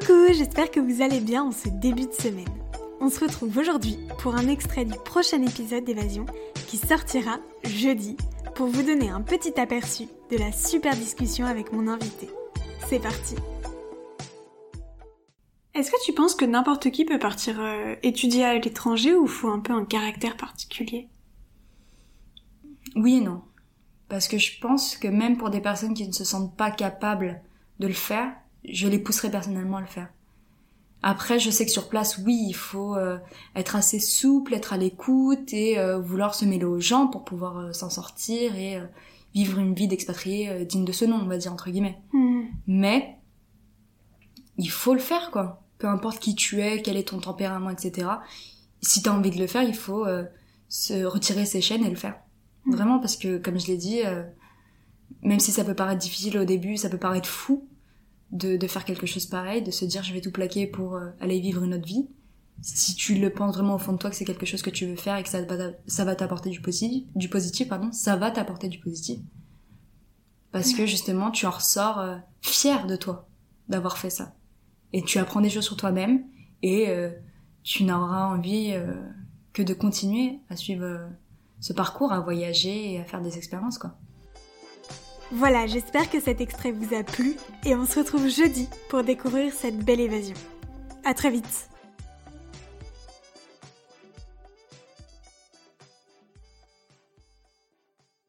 Coucou, j'espère que vous allez bien en ce début de semaine. On se retrouve aujourd'hui pour un extrait du prochain épisode d'Évasion qui sortira jeudi pour vous donner un petit aperçu de la super discussion avec mon invité. C'est parti Est-ce que tu penses que n'importe qui peut partir euh, étudier à l'étranger ou faut un peu un caractère particulier? Oui et non. Parce que je pense que même pour des personnes qui ne se sentent pas capables de le faire, je les pousserai personnellement à le faire. Après, je sais que sur place, oui, il faut euh, être assez souple, être à l'écoute et euh, vouloir se mêler aux gens pour pouvoir euh, s'en sortir et vivre une vie d'expatrié digne de ce nom, on va dire entre guillemets. Hmm. Mais il faut le faire, quoi. Peu importe qui tu es, quel est ton tempérament, etc. Si t'as envie de le faire, il faut se retirer ses chaînes et le faire. Hmm. Vraiment, parce que comme je l'ai dit, même si ça peut paraître difficile au début, ça peut paraître fou, de, de, faire quelque chose pareil, de se dire je vais tout plaquer pour euh, aller vivre une autre vie. Si tu le penses vraiment au fond de toi que c'est quelque chose que tu veux faire et que ça va, ça va t'apporter du positif, du positif, pardon, ça va t'apporter du positif. Parce que justement, tu en ressors euh, fier de toi d'avoir fait ça. Et tu apprends des choses sur toi-même et euh, tu n'auras envie que de continuer à suivre ce parcours, à voyager et à faire des expériences, quoi. Voilà, j'espère que cet extrait vous a plu et on se retrouve jeudi pour découvrir cette belle évasion. À très vite